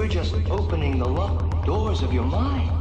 We're just opening the locked doors of your mind.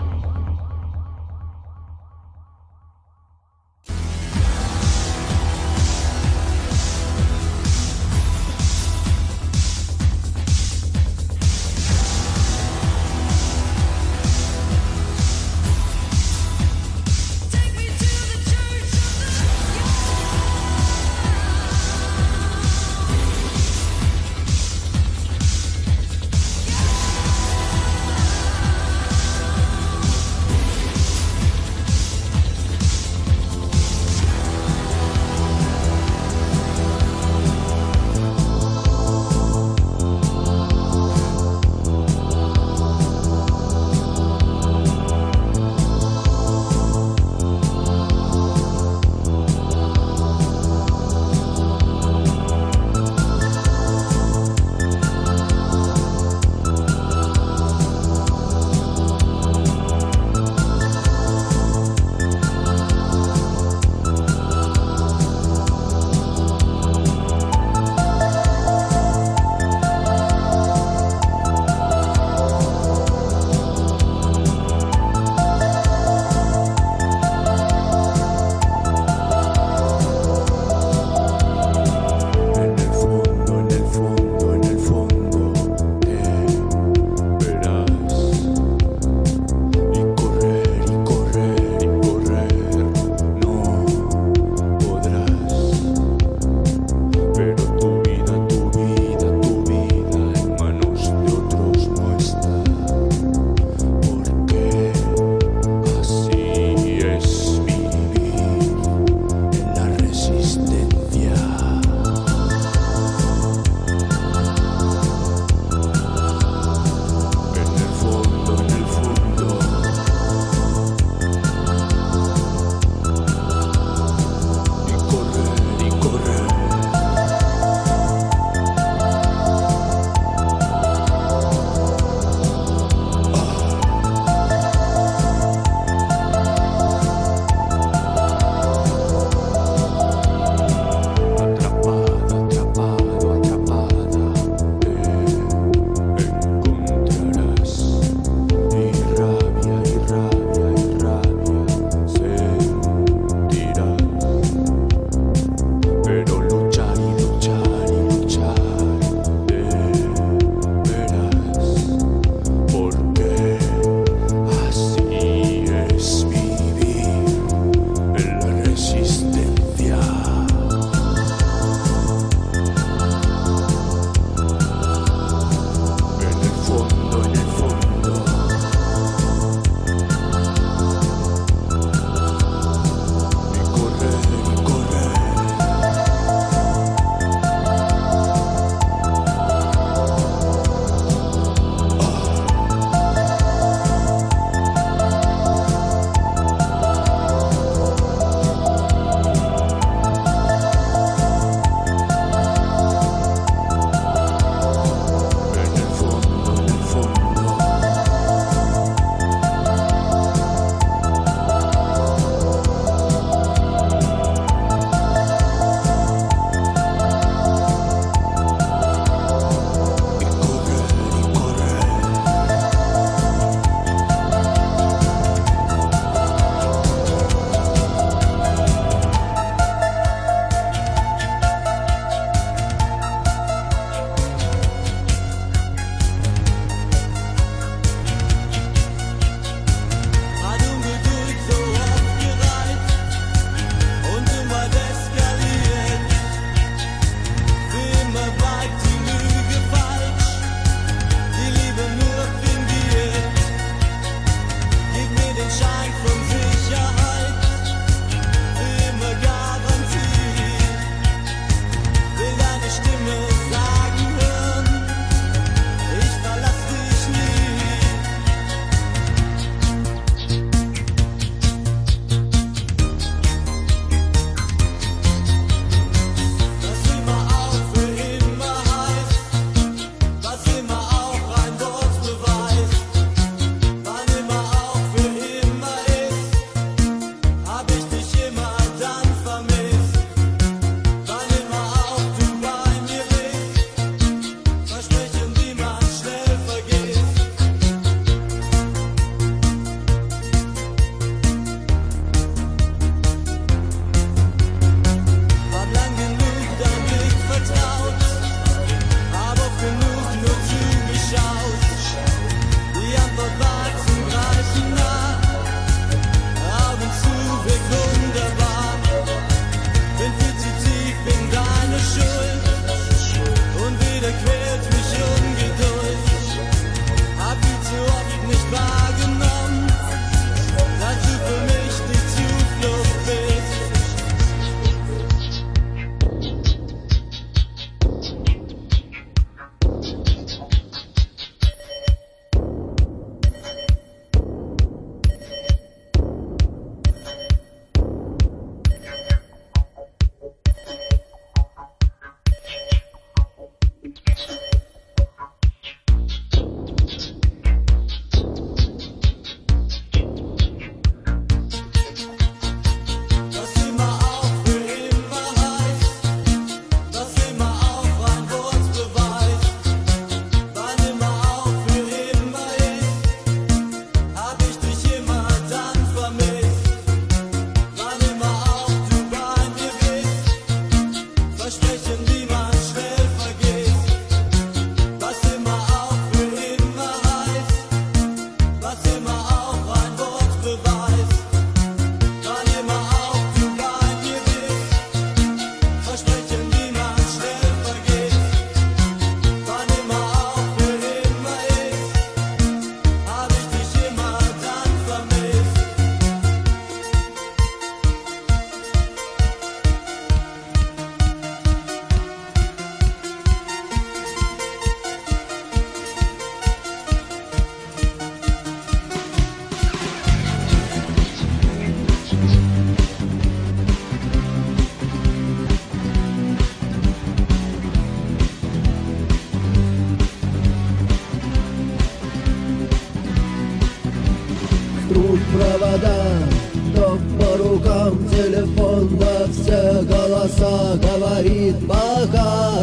голоса говорит пока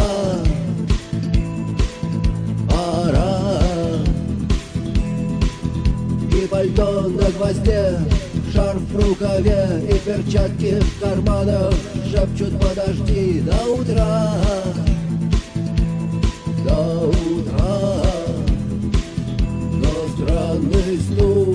пора. И пальто на гвозде, шарф в рукаве и перчатки в карманах шепчут подожди до утра. До утра, но странный стук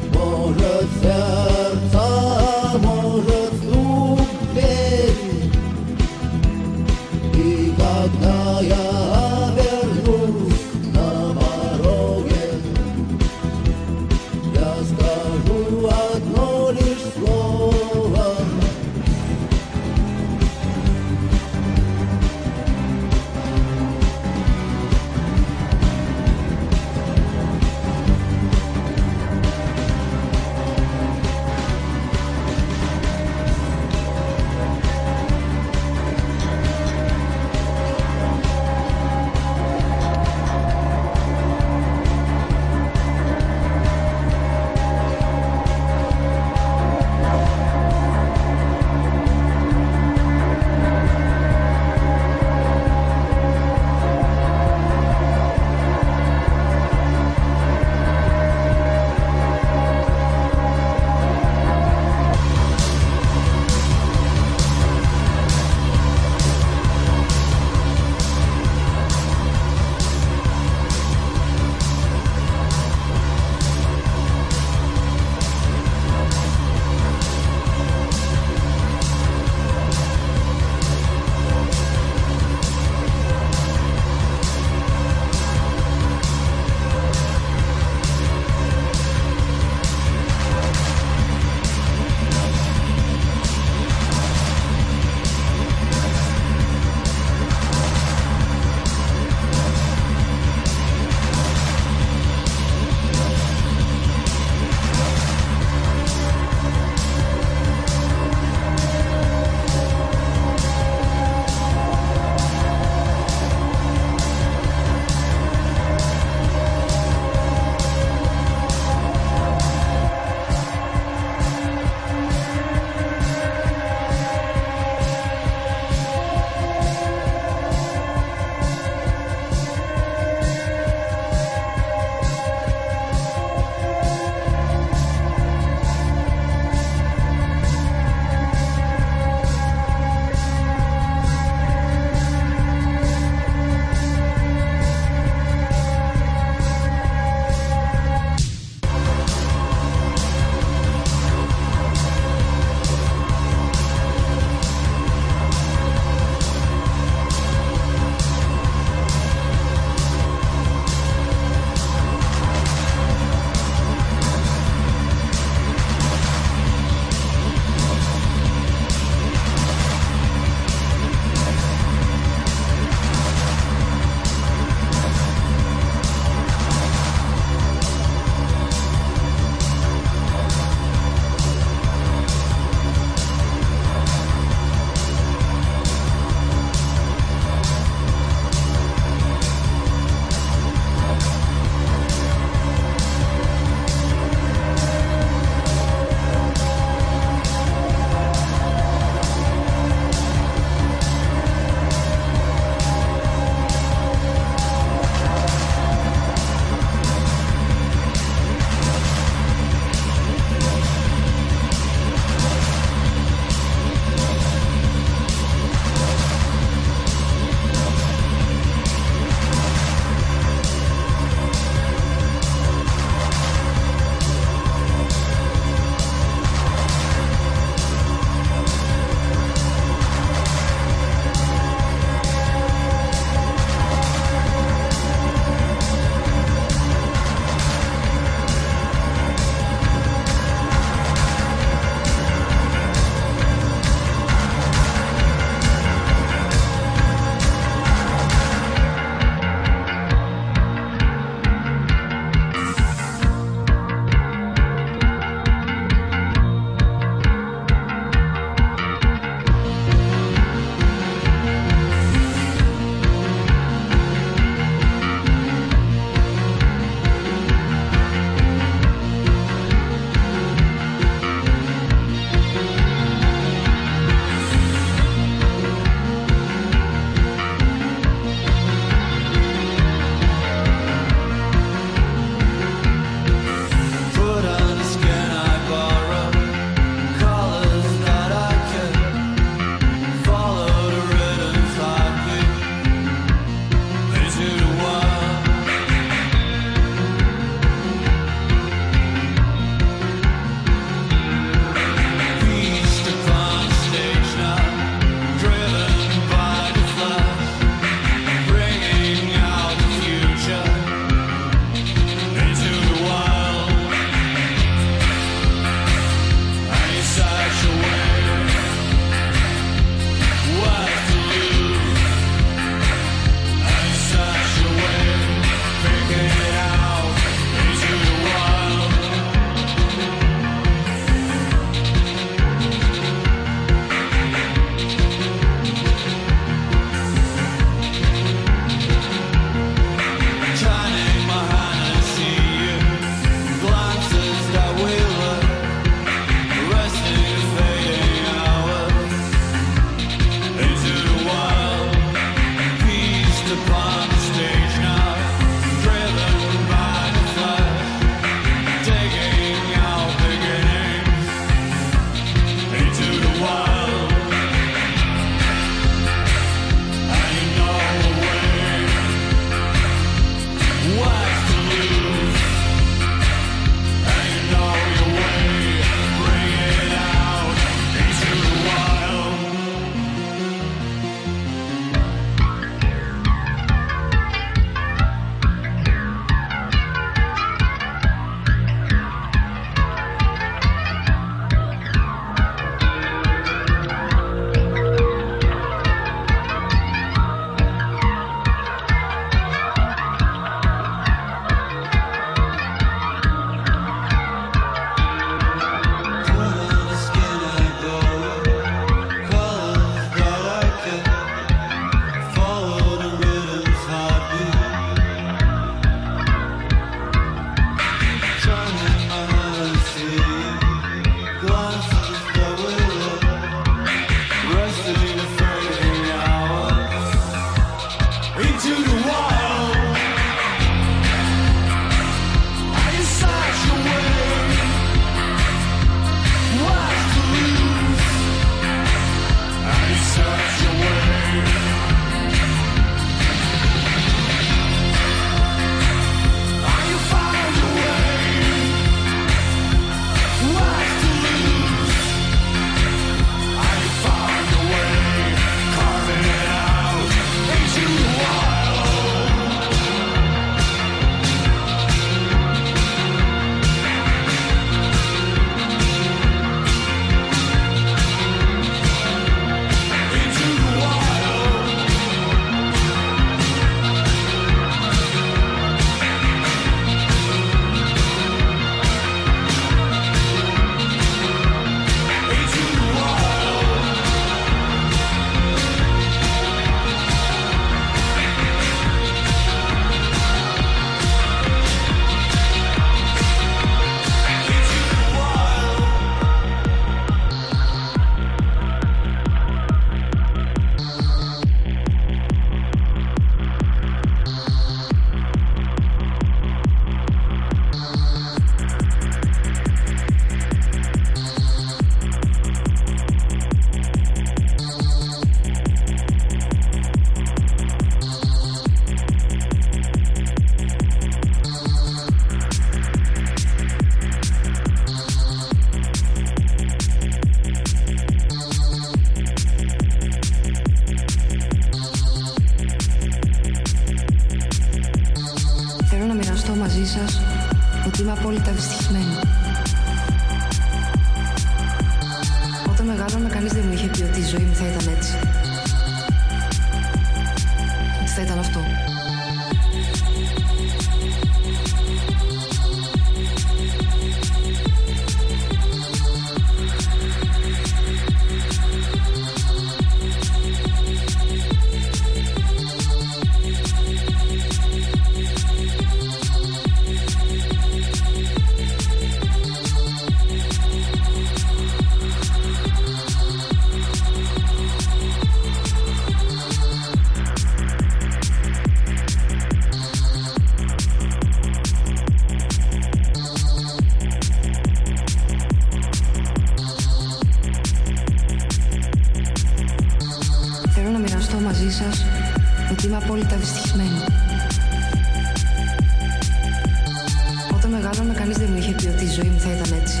dream, faith, I met you.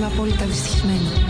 είμαι απόλυτα δυστυχισμένη.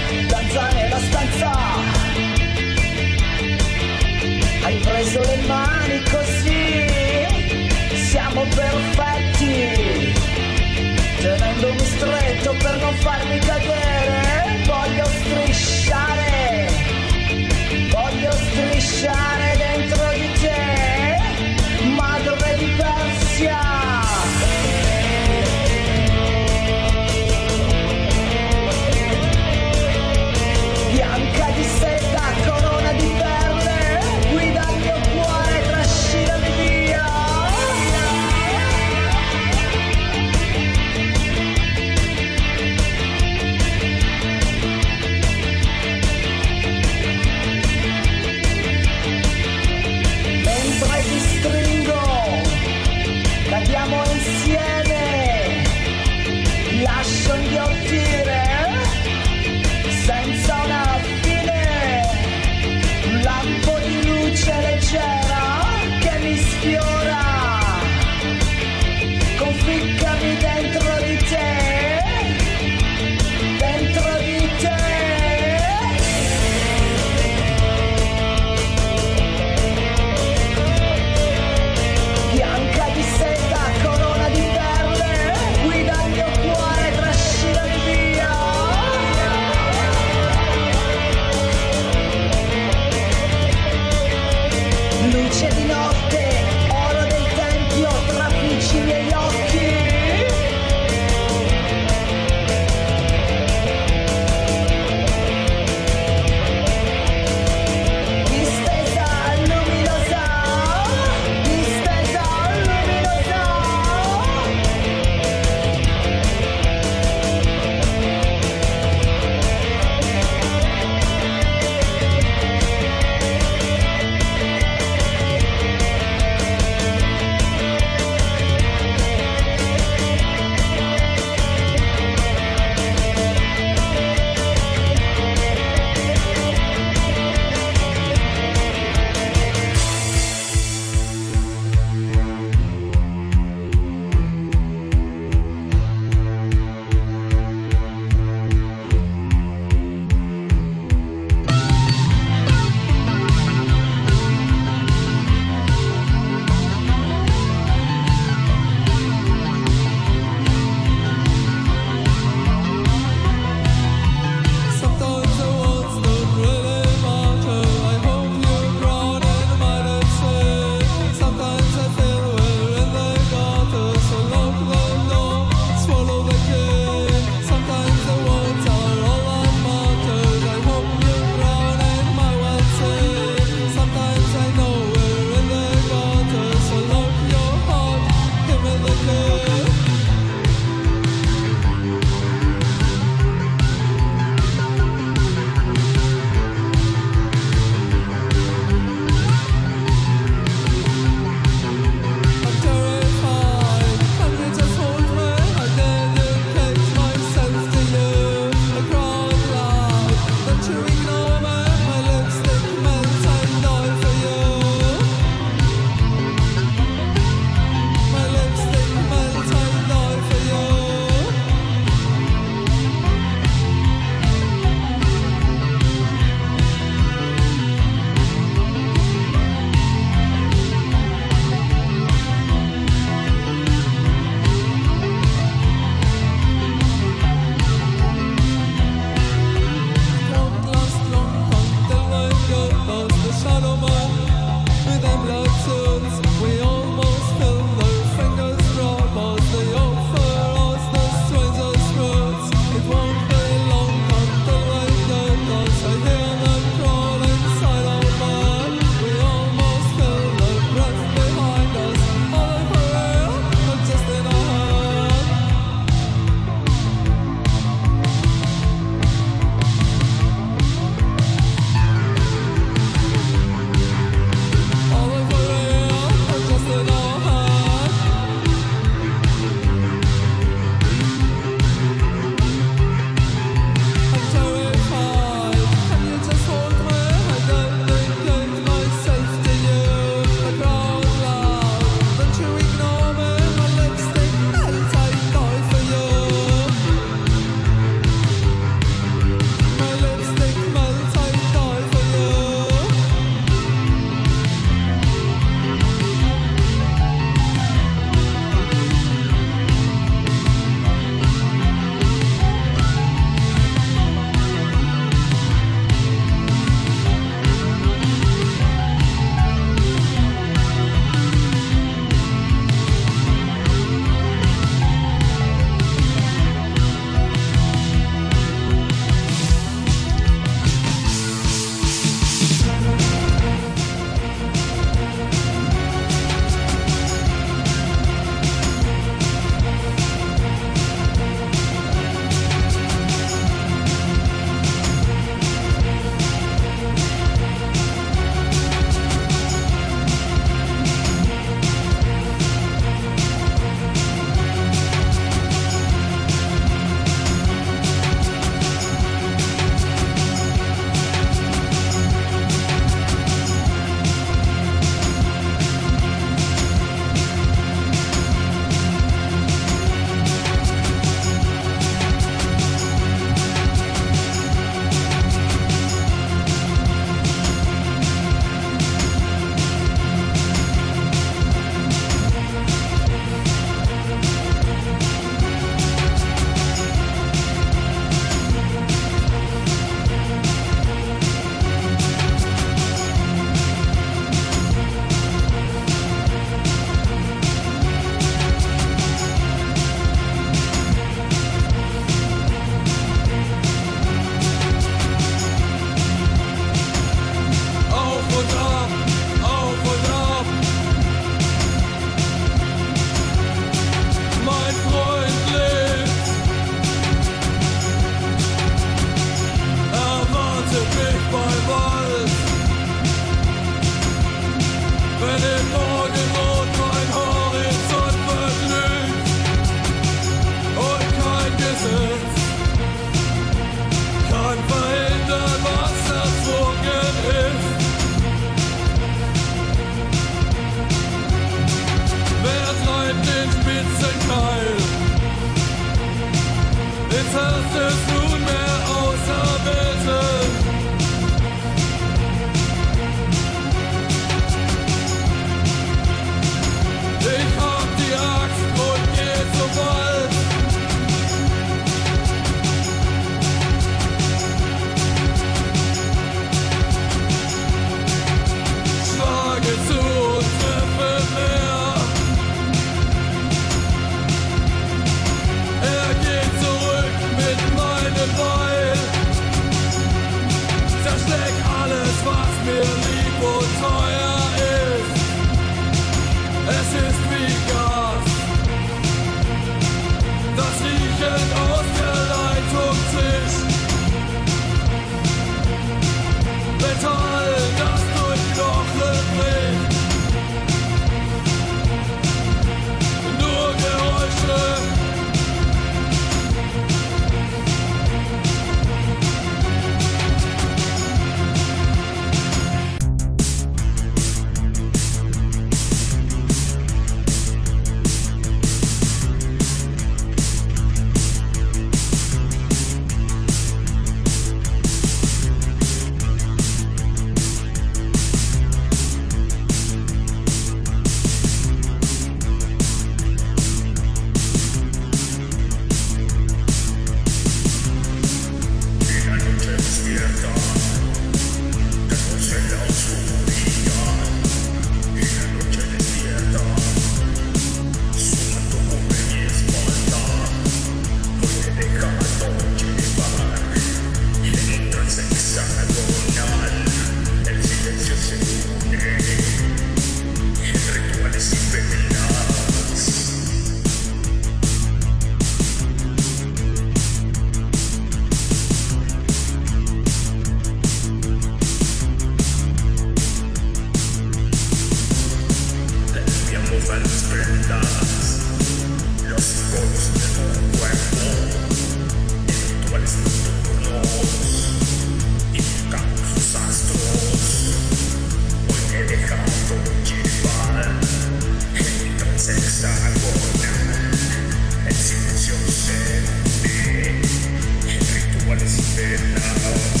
Yeah.